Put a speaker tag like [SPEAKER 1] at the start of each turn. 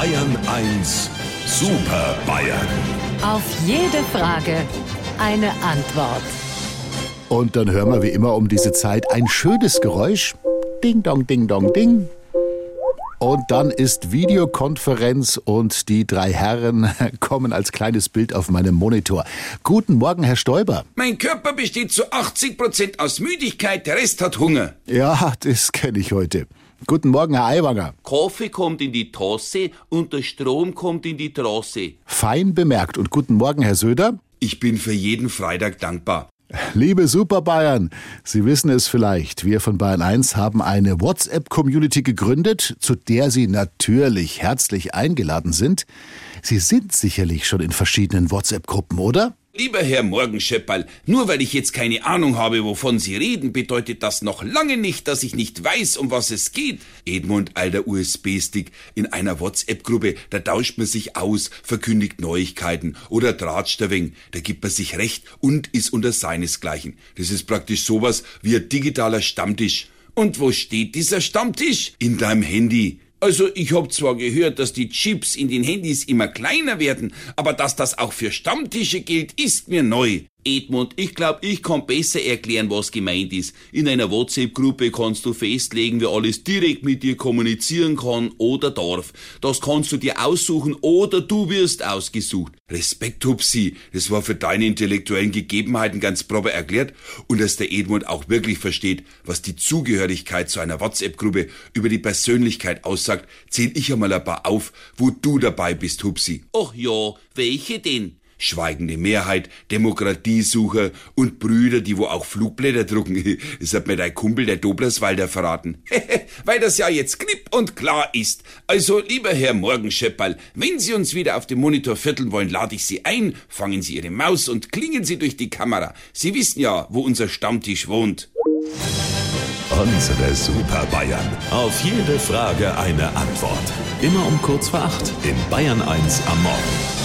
[SPEAKER 1] Bayern 1 Super Bayern.
[SPEAKER 2] Auf jede Frage eine Antwort.
[SPEAKER 3] Und dann hören wir wie immer um diese Zeit ein schönes Geräusch. Ding dong, ding dong, ding. Und dann ist Videokonferenz und die drei Herren kommen als kleines Bild auf meinem Monitor. Guten Morgen, Herr Stoiber.
[SPEAKER 4] Mein Körper besteht zu 80 Prozent aus Müdigkeit, der Rest hat Hunger.
[SPEAKER 3] Ja, das kenne ich heute. Guten Morgen, Herr Aiwanger.
[SPEAKER 5] Kaffee kommt in die Tasse und der Strom kommt in die Trasse.
[SPEAKER 3] Fein bemerkt. Und guten Morgen, Herr Söder.
[SPEAKER 4] Ich bin für jeden Freitag dankbar.
[SPEAKER 3] Liebe Super Bayern, Sie wissen es vielleicht, wir von Bayern 1 haben eine WhatsApp-Community gegründet, zu der Sie natürlich herzlich eingeladen sind. Sie sind sicherlich schon in verschiedenen WhatsApp-Gruppen, oder?
[SPEAKER 4] Lieber Herr Morgenschepperl, nur weil ich jetzt keine Ahnung habe, wovon Sie reden, bedeutet das noch lange nicht, dass ich nicht weiß, um was es geht. Edmund, alter USB-Stick, in einer WhatsApp-Gruppe, da tauscht man sich aus, verkündigt Neuigkeiten oder tratscht der Weng, da gibt man sich recht und ist unter seinesgleichen. Das ist praktisch sowas wie ein digitaler Stammtisch. Und wo steht dieser Stammtisch? In deinem Handy. Also ich hab zwar gehört, dass die Chips in den Handys immer kleiner werden, aber dass das auch für Stammtische gilt, ist mir neu.
[SPEAKER 5] Edmund, ich glaube, ich kann besser erklären, was gemeint ist. In einer WhatsApp-Gruppe kannst du festlegen, wer alles direkt mit dir kommunizieren kann oder darf. Das kannst du dir aussuchen oder du wirst ausgesucht.
[SPEAKER 4] Respekt, Hupsi, das war für deine intellektuellen Gegebenheiten ganz proper erklärt und dass der Edmund auch wirklich versteht, was die Zugehörigkeit zu einer WhatsApp-Gruppe über die Persönlichkeit aussagt, zähl ich einmal ein paar auf, wo du dabei bist, Hupsi.
[SPEAKER 5] Ach ja, welche denn?
[SPEAKER 4] Schweigende Mehrheit, Demokratiesucher und Brüder, die wo auch Flugblätter drucken. Das hat mir dein Kumpel, der Doblerswalder, verraten. Weil das ja jetzt klipp und klar ist. Also, lieber Herr Morgenschepperl, wenn Sie uns wieder auf dem Monitor vierteln wollen, lade ich Sie ein, fangen Sie Ihre Maus und klingen Sie durch die Kamera. Sie wissen ja, wo unser Stammtisch wohnt.
[SPEAKER 1] Unsere Super Bayern. Auf jede Frage eine Antwort. Immer um kurz vor acht in Bayern 1 am Morgen.